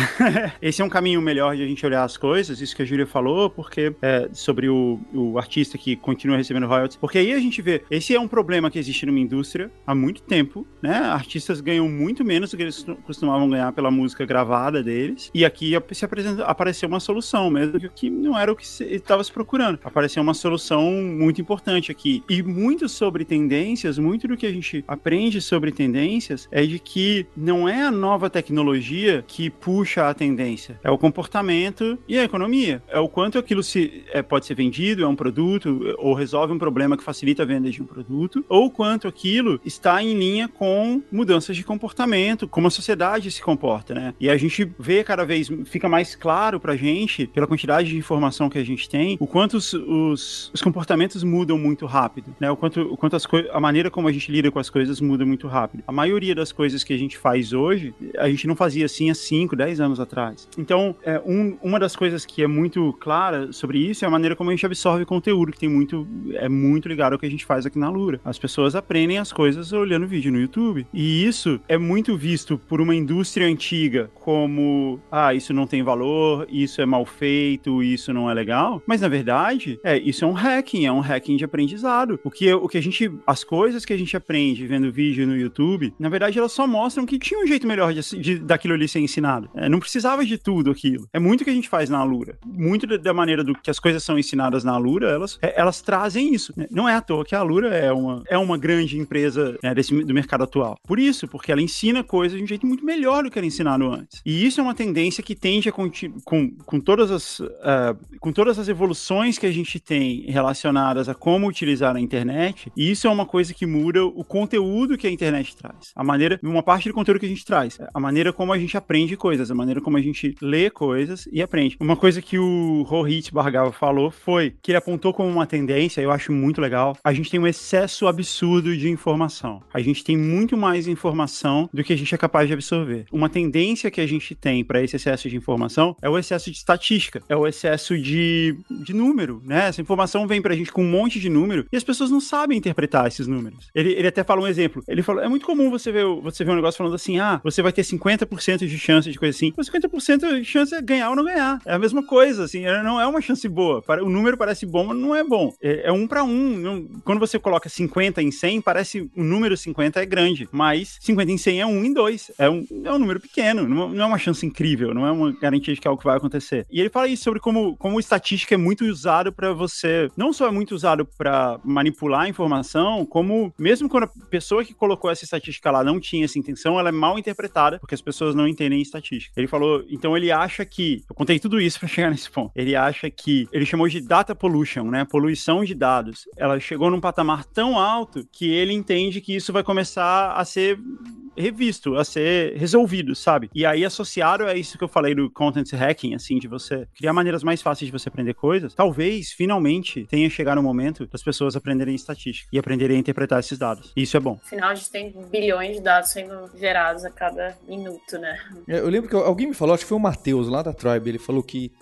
Esse é um caminho melhor de a gente olhar as coisas, isso que a Júlia falou, porque é, sobre o, o artista que continua recebendo royalties. Porque aí a gente vê, esse é um problema que existe numa indústria há muito tempo, né? Artistas ganham muito menos do que eles costumavam ganhar pela música gravada deles. E aqui se apresenta, apareceu uma solução, mesmo que não era o que estava se procurando. Apareceu uma solução muito importante aqui. E muito sobre tendências, muito do que a gente aprende sobre tendências é de que não é a nova tecnologia que puxa a tendência, é o comportamento e a economia. É o quanto aquilo se, é, pode ser vendido, é um produto, ou resolve um problema que facilita a venda de um produto, ou quanto aquilo está em linha com mudanças de comportamento, como a sociedade se comporta, né? E a gente vê cada vez, fica mais claro pra gente, pela quantidade de informação que a gente tem, o quanto os, os, os comportamentos mudam muito rápido, né? O quanto, o quanto as a maneira como a gente lida com as coisas muda muito rápido. A maioria das coisas que a gente faz hoje, a gente não fazia assim há 5, 10 anos atrás. Então, é, um, uma das coisas que é muito clara sobre isso é a maneira como a gente absorve conteúdo, que tem muito, é muito ligado ao que a gente faz aqui na Lura. As pessoas aprendem as coisas olhando vídeo no YouTube. E isso é muito visto por uma indústria antiga como, ah, isso não tem valor, isso é mal feito, isso não é legal. Mas na verdade, é, isso é um hacking, é um hacking de aprendizado. O que, o que a gente, as coisas que a gente aprende vendo vídeo no YouTube, na verdade elas só mostram que tinha um jeito melhor de, de daquilo ali ser ensinado. É, não precisava de tudo aquilo. É muito que a gente faz na Alura. Muito da maneira do que as coisas são ensinadas na Alura, elas, é, elas trazem isso. Né? Não é à toa que a Alura é uma, é uma grande empresa né, desse, do mercado atual. Por isso, porque ela ensina coisas de um jeito muito melhor do que era ensinado antes. E isso é uma tendência que tende a com, com todas as uh, com todas as evoluções que a gente tem relacionadas a como utilizar a internet, isso é uma coisa que muda o conteúdo que a internet traz. A maneira, uma parte do conteúdo que a gente traz, a maneira como a gente aprende coisas, a maneira como a gente lê coisas e aprende. Uma coisa que o Rohit Bargava falou foi que ele apontou como uma tendência, eu acho muito legal. A gente tem um excesso absurdo de informação. A gente tem muito mais informação do que a gente é capaz de absorver. Uma tendência que a gente tem para esse excesso de informação é o excesso de estatística, é o excesso de, de número, né? Essa informação vem pra gente com um monte de número e as pessoas não sabem interpretar esses números. Ele, ele até fala um exemplo. Ele falou: é muito comum você ver, você ver um negócio falando assim: ah, você vai ter 50% de chance de coisa assim. Mas 50% de chance é ganhar ou não ganhar. É a mesma coisa, assim, é, não é uma chance boa. O número parece bom, mas não é bom. É, é um para um. Não, quando você coloca 50 em 100, parece o número 50 é grande, mas 50 em 100 é 1 em 2. É um, é um número pequeno, não, não é uma chance incrível, não é uma garantia de que algo vai acontecer. E ele fala isso sobre como, como estatística é muito usado para você, não só é muito usado para manipular a informação, como mesmo quando a pessoa que colocou essa estatística lá não tinha essa intenção, ela é mal interpretada, porque as pessoas não entendem estatística. Ele falou, então ele acha que, eu contei tudo isso para chegar nesse ponto. Ele acha que, ele chamou de data pollution, né? Poluição de dados. Ela chegou num patamar tão alto que ele entende que isso vai começar a ser revisto, a ser resolvido, sabe? E aí, associado a isso que eu falei do content hacking, assim, de você criar maneiras mais fáceis de você aprender coisas, talvez, finalmente, tenha chegado o momento das pessoas aprenderem estatística e aprenderem a interpretar esses dados. E isso é bom. Afinal, a gente tem bilhões de dados sendo gerados a cada minuto, né? Eu lembro que alguém me falou, acho que foi o Matheus, lá da Tribe, ele falou que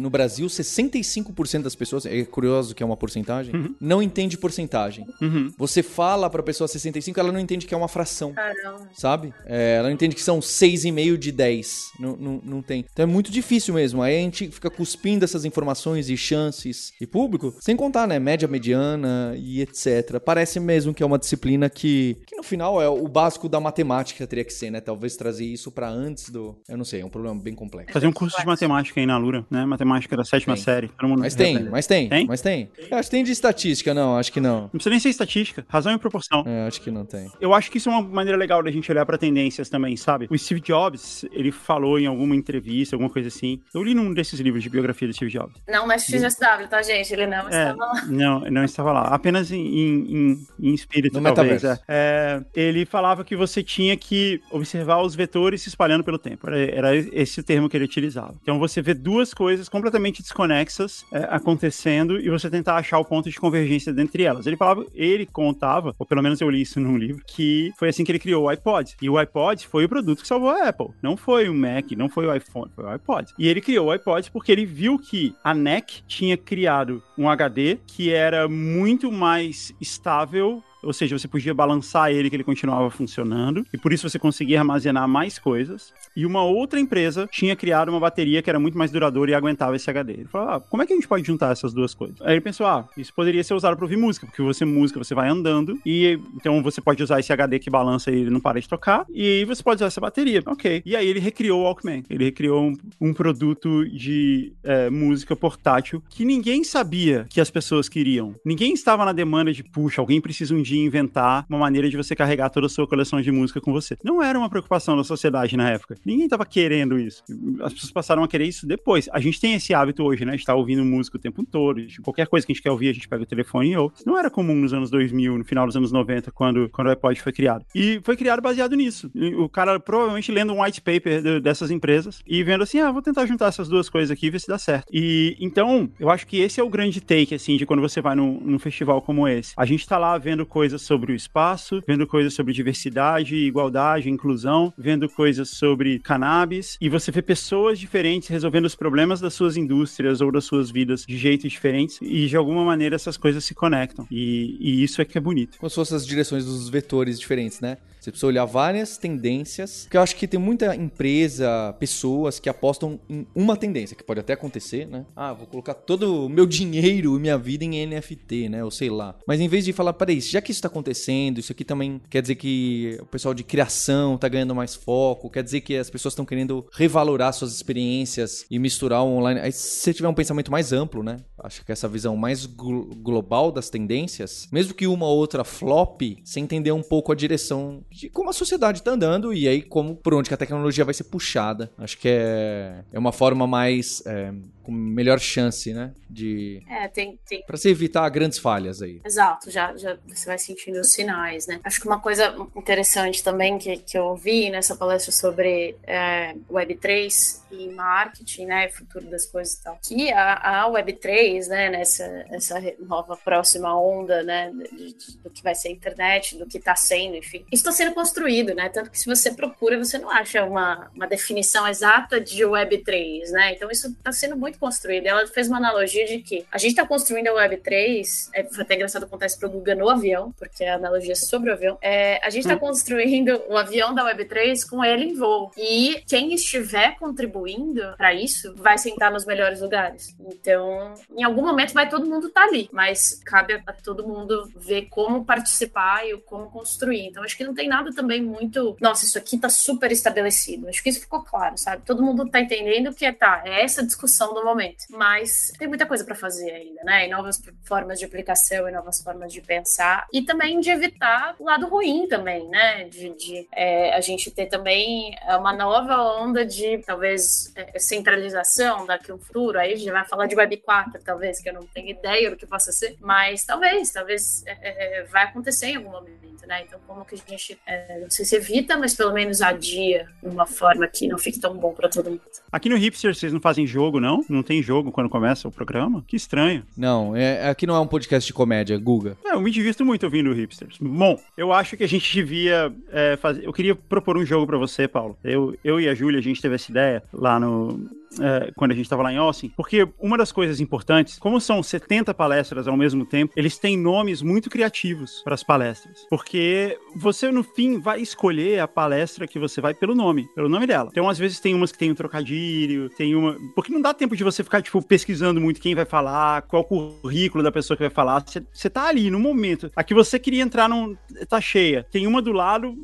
no Brasil, 65% das pessoas, é curioso que é uma porcentagem, uhum. não entende porcentagem. Uhum. Você fala pra pessoa 65, ela não entende que é uma fração. Caramba. Sabe? É, ela não entende que são 6,5 de 10. Não, não, não tem. Então é muito difícil mesmo. Aí a gente fica cuspindo essas informações e chances e público, sem contar, né? Média, mediana e etc. Parece mesmo que é uma disciplina que, que no final é o básico da matemática teria que ser, né? Talvez trazer isso para antes do. Eu não sei, é um problema bem complexo. Fazer um curso de matemática aí na Lura, né? Matemática da sétima tem. série. Mas tem, mas tem, tem, mas tem. Eu acho que tem de estatística, não, acho que não. Não precisa nem ser estatística, razão e proporção. É, acho que não tem. Eu acho que isso é uma maneira legal da gente olhar para tendências também, sabe? O Steve Jobs, ele falou em alguma entrevista, alguma coisa assim. Eu li num desses livros de biografia do Steve Jobs. Não, mas XSW, tá, gente? Ele não é, estava lá. Não, não estava lá. Apenas em, em, em espírito, no talvez. É. É, ele falava que você tinha que observar os vetores se espalhando pelo tempo. Era, era esse o termo que ele utilizava. Então você vê duas coisas completamente desconexas é, acontecendo e você tentar achar o ponto de convergência entre elas. Ele falava, ele contava, ou pelo menos eu li isso num livro, que foi assim que ele criou o iPod. E o iPod foi o produto que salvou a Apple. Não foi o Mac, não foi o iPhone, foi o iPod. E ele criou o iPod porque ele viu que a NEC tinha criado um HD que era muito mais estável ou seja, você podia balançar ele que ele continuava funcionando, e por isso você conseguia armazenar mais coisas. E uma outra empresa tinha criado uma bateria que era muito mais duradoura e aguentava esse HD. Ele falou: ah, como é que a gente pode juntar essas duas coisas? Aí ele pensou: ah, isso poderia ser usado para ouvir música, porque você música, você vai andando, e então você pode usar esse HD que balança e ele não para de tocar, e aí você pode usar essa bateria. Ok. E aí ele recriou o Walkman. Ele recriou um, um produto de é, música portátil que ninguém sabia que as pessoas queriam. Ninguém estava na demanda de, puxa, alguém precisa um dia inventar uma maneira de você carregar toda a sua coleção de música com você. Não era uma preocupação da sociedade na época. Ninguém estava querendo isso. As pessoas passaram a querer isso depois. A gente tem esse hábito hoje, né? De estar ouvindo música o tempo todo. Qualquer coisa que a gente quer ouvir, a gente pega o telefone e ouve. Não era comum nos anos 2000, no final dos anos 90, quando, quando o iPod foi criado. E foi criado baseado nisso. O cara provavelmente lendo um white paper dessas empresas e vendo assim, ah, vou tentar juntar essas duas coisas aqui e ver se dá certo. E então, eu acho que esse é o grande take, assim, de quando você vai num, num festival como esse. A gente tá lá vendo coisas sobre o espaço, vendo coisas sobre diversidade, igualdade, inclusão, vendo coisas sobre cannabis, e você vê pessoas diferentes resolvendo os problemas das suas indústrias ou das suas vidas de jeitos diferentes, e de alguma maneira essas coisas se conectam. E, e isso é que é bonito. Como se fossem as direções dos vetores diferentes, né? Você precisa olhar várias tendências, que eu acho que tem muita empresa, pessoas que apostam em uma tendência, que pode até acontecer, né? Ah, vou colocar todo o meu dinheiro e minha vida em NFT, né? Ou sei lá. Mas em vez de falar, peraí, já que isso tá acontecendo, isso aqui também quer dizer que o pessoal de criação tá ganhando mais foco, quer dizer que as pessoas estão querendo revalorar suas experiências e misturar o online. Aí se você tiver um pensamento mais amplo, né? Acho que essa visão mais glo global das tendências, mesmo que uma ou outra flop, você entender um pouco a direção de como a sociedade está andando e aí como por onde que a tecnologia vai ser puxada. Acho que é, é uma forma mais é, com melhor chance, né, de é, tem, tem... para se evitar grandes falhas aí. Exato, já, já você vai sentindo os sinais, né? Acho que uma coisa interessante também que, que eu ouvi nessa palestra sobre é, Web3 e marketing, né, futuro das coisas e tal, que a, a Web3, né, nessa essa nova próxima onda, né, de, de, do que vai ser a internet, do que está sendo, enfim, isso está sendo construído, né, tanto que se você procura, você não acha uma, uma definição exata de Web3, né, então isso está sendo muito construído. Ela fez uma analogia de que a gente está construindo a Web3, é, foi até engraçado contar isso pro Guga no avião, porque a analogia é sobre o avião, é, a gente está hum. construindo o avião da Web3 com ele em voo, e quem estiver contribuindo para isso vai sentar nos melhores lugares. Então, em algum momento vai todo mundo estar tá ali, mas cabe a, a, todo mundo ver como participar e como construir. Então, acho que não tem nada também muito, nossa, isso aqui tá super estabelecido. Acho que isso ficou claro, sabe? Todo mundo tá entendendo que é, tá, é essa discussão do momento. Mas tem muita coisa para fazer ainda, né? E novas formas de aplicação e novas formas de pensar. E também de evitar o lado ruim também, né? De, de é, a gente ter também uma nova onda de talvez é, centralização daqui um futuro, aí a gente vai falar de Web 4, talvez, que eu não tenho ideia do que possa ser, mas talvez, talvez é, é, é, vai acontecer em algum momento, né? Então, como que a gente, é, não sei se evita, mas pelo menos adia de uma forma que não fique tão bom para todo mundo. Aqui no Hipster, vocês não fazem jogo, não? Não tem jogo quando começa o programa? Que estranho. Não, é, aqui não é um podcast de comédia, Guga. É, eu me divirto muito ouvindo Hipsters. Bom, eu acho que a gente devia fazer. Eu queria propor um jogo para você, Paulo. Eu, eu e a Júlia, a gente teve essa ideia lá no, é, quando a gente estava lá em Austin, porque uma das coisas importantes, como são 70 palestras ao mesmo tempo, eles têm nomes muito criativos para as palestras, porque você no fim vai escolher a palestra que você vai pelo nome, pelo nome dela. Então às vezes tem umas que tem um trocadilho, tem uma, porque não dá tempo de você ficar tipo pesquisando muito quem vai falar, qual o currículo da pessoa que vai falar. Você tá ali no momento. A que você queria entrar não tá cheia. Tem uma do lado,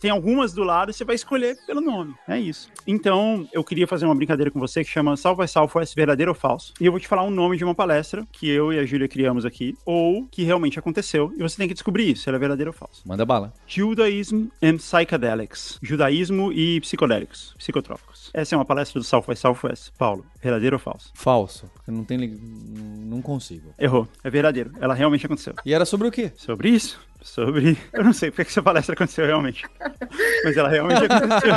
tem algumas do lado, você vai escolher pelo nome. É isso. Então, eu queria fazer uma brincadeira com você você que chama Salve by Southwest Verdadeiro ou Falso. E eu vou te falar um nome de uma palestra que eu e a Júlia criamos aqui, ou que realmente aconteceu, e você tem que descobrir se ela é verdadeira ou falsa. Manda bala. Judaism and Psychedelics. Judaísmo e psicodélicos, psicotrópicos. Essa é uma palestra do South by Southwest. Paulo, verdadeiro ou falso? Falso. Não tem. Não consigo. Errou. É verdadeiro. Ela realmente aconteceu. E era sobre o quê? Sobre isso. Sobre. Eu não sei porque que essa palestra aconteceu realmente. Mas ela realmente aconteceu.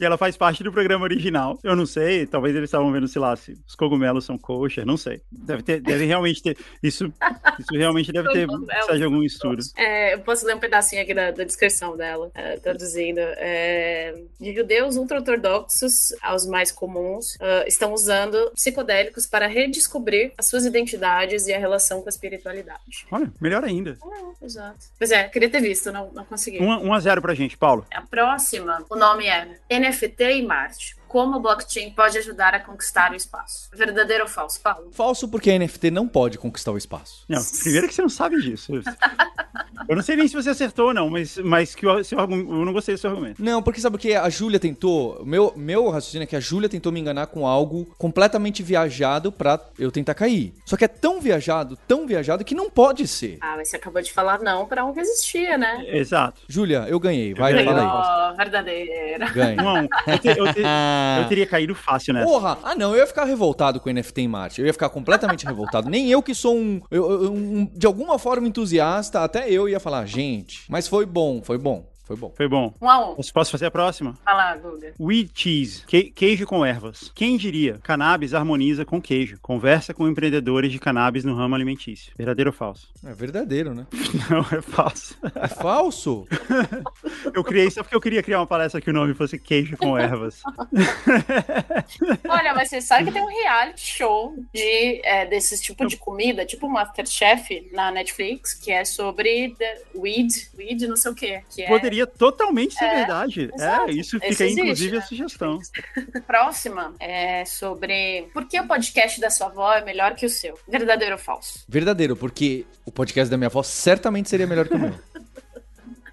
e ela faz parte do programa original. Eu não sei, talvez eles estavam vendo, sei lá, se os cogumelos são coxa, não sei. Deve ter, deve realmente ter. Isso, isso realmente deve ter de algum estudo. É, eu posso ler um pedacinho aqui da, da descrição dela, é, traduzindo. É, de judeus ultra-ortodoxos aos mais comuns, uh, estão usando psicodélicos para redescobrir as suas identidades e a relação com a espiritualidade. Olha, melhor ainda. É, exato. Pois é, queria ter visto, não, não consegui. 1 um, um a 0 pra gente, Paulo. A próxima, o nome é NFT e Marte como o blockchain pode ajudar a conquistar o espaço. Verdadeiro ou falso, Paulo? Falso porque a NFT não pode conquistar o espaço. Não, primeiro que você não sabe disso. Eu não sei nem se você acertou ou não, mas, mas que o seu, eu não gostei do seu argumento. Não, porque sabe o que a Júlia tentou? Meu, meu raciocínio é que a Júlia tentou me enganar com algo completamente viajado pra eu tentar cair. Só que é tão viajado, tão viajado que não pode ser. Ah, mas você acabou de falar não pra um que existia, né? Exato. Júlia, eu ganhei. Vai, eu fala aí. Oh, verdadeira. Ganhei. Não, eu, te, eu, te, eu teria caído fácil nessa. Porra! Ah, não, eu ia ficar revoltado com o NFT em Marte. Eu ia ficar completamente revoltado. Nem eu que sou um, eu, um, de alguma forma entusiasta, até eu ia falar, gente. Mas foi bom, foi bom. Foi bom. Foi bom. Um a um. Posso fazer a próxima? Fala, Guga. Wheat cheese. Que queijo com ervas. Quem diria? Cannabis harmoniza com queijo. Conversa com empreendedores de cannabis no ramo alimentício. Verdadeiro ou falso? É verdadeiro, né? Não, é falso. É falso? eu criei só porque eu queria criar uma palestra que o nome fosse queijo com ervas. Olha, mas você sabe que tem um reality show de, é, desses tipo de comida, tipo Masterchef na Netflix, que é sobre weed, weed não sei o quê. Que é... Poderia poderia totalmente ser é, verdade. Exato. É, isso fica aí, inclusive, a sugestão. Próxima é sobre por que o podcast da sua avó é melhor que o seu? Verdadeiro ou falso? Verdadeiro, porque o podcast da minha avó certamente seria melhor que o meu.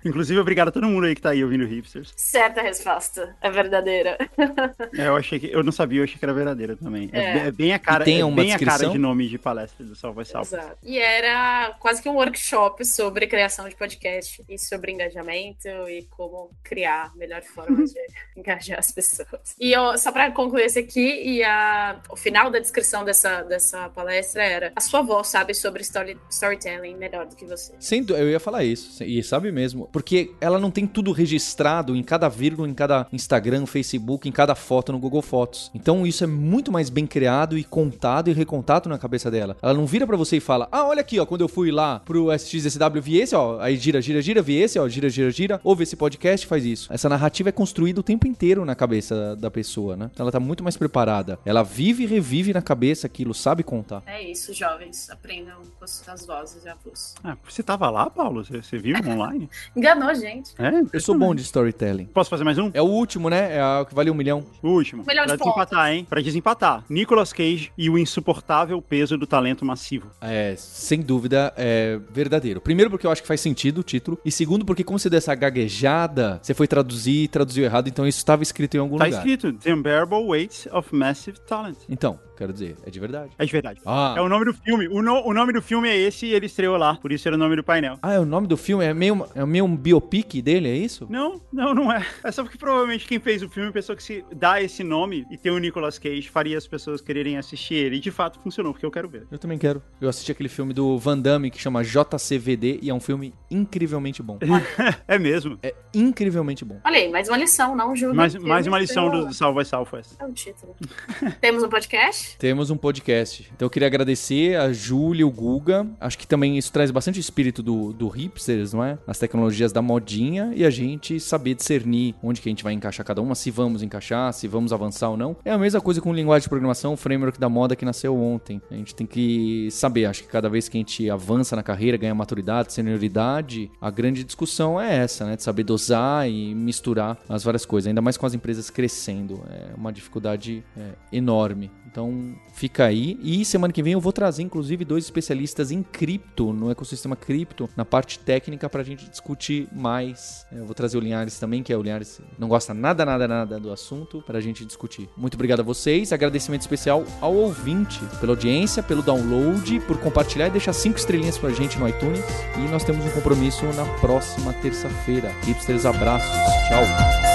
Inclusive, obrigado a todo mundo aí que tá aí ouvindo hipsters. Certa resposta. É verdadeira. É, eu achei que. Eu não sabia, eu achei que era verdadeira também. É, é. é bem a cara. tem é bem a cara de nome de palestra do Salva Salva. Exato. E era quase que um workshop sobre criação de podcast e sobre engajamento e como criar a melhor forma de engajar as pessoas. E eu, só para concluir esse aqui, e a, o final da descrição dessa, dessa palestra era: a sua avó sabe sobre story, storytelling melhor do que você. Sim, eu ia falar isso. E sabe mesmo porque ela não tem tudo registrado em cada vírgula, em cada Instagram, Facebook, em cada foto no Google Fotos. Então isso é muito mais bem criado e contado e recontado na cabeça dela. Ela não vira para você e fala: "Ah, olha aqui, ó, quando eu fui lá pro SXSW vi esse, ó, aí gira, gira, gira, vi esse, ó, gira, gira, gira, ouve esse podcast, faz isso". Essa narrativa é construída o tempo inteiro na cabeça da pessoa, né? Então ela tá muito mais preparada. Ela vive e revive na cabeça aquilo, sabe contar. É isso, jovens, aprendam com as vozes e a voz. Ah, você tava lá, Paulo? Você, você viu online? enganou gente. É? Eu sou bom de storytelling. Posso fazer mais um? É o último, né? É o que vale um milhão. O último. Um milhão pra de desempatar, hein? Pra desempatar. Nicolas Cage e o insuportável peso do talento massivo. É, sem dúvida, é verdadeiro. Primeiro porque eu acho que faz sentido o título. E segundo porque como você deu essa gaguejada, você foi traduzir e traduziu errado, então isso estava escrito em algum tá lugar. Tá escrito, The Unbearable Weight of Massive Talent. Então, quero dizer, é de verdade. É de verdade. Ah. É o nome do filme. O, no, o nome do filme é esse e ele estreou lá. Por isso era o nome do painel. Ah, é o nome do filme? É meio, é meio um biopic dele, é isso? Não, não, não é. É só porque provavelmente quem fez o filme pensou que se dá esse nome e ter o Nicolas Cage faria as pessoas quererem assistir ele. E de fato funcionou, porque eu quero ver. Eu também quero. Eu assisti aquele filme do Van Damme que chama JCVD e é um filme incrivelmente bom. é mesmo? É incrivelmente bom. Olha aí, mais uma lição, não julgue. Mais, mais uma lição do Salva Southwest. É o título. Temos um podcast? Temos um podcast. Então eu queria agradecer a Júlia, o Guga. Acho que também isso traz bastante espírito do, do hipsters, não é? As tecnologias da modinha e a gente saber discernir onde que a gente vai encaixar cada uma, se vamos encaixar, se vamos avançar ou não. É a mesma coisa com linguagem de programação, o framework da moda que nasceu ontem. A gente tem que saber, acho que cada vez que a gente avança na carreira, ganha maturidade, senioridade, a grande discussão é essa, né? De saber dosar e misturar as várias coisas, ainda mais com as empresas crescendo. É uma dificuldade é, enorme. Então fica aí. E semana que vem eu vou trazer, inclusive, dois especialistas em cripto, no ecossistema cripto, na parte técnica, para a gente discutir mais. Eu vou trazer o Linhares também, que é o Linhares não gosta nada, nada, nada do assunto, para a gente discutir. Muito obrigado a vocês. Agradecimento especial ao ouvinte pela audiência, pelo download, por compartilhar e deixar cinco estrelinhas pra gente no iTunes. E nós temos um compromisso na próxima terça-feira. Hipsters, abraços. Tchau.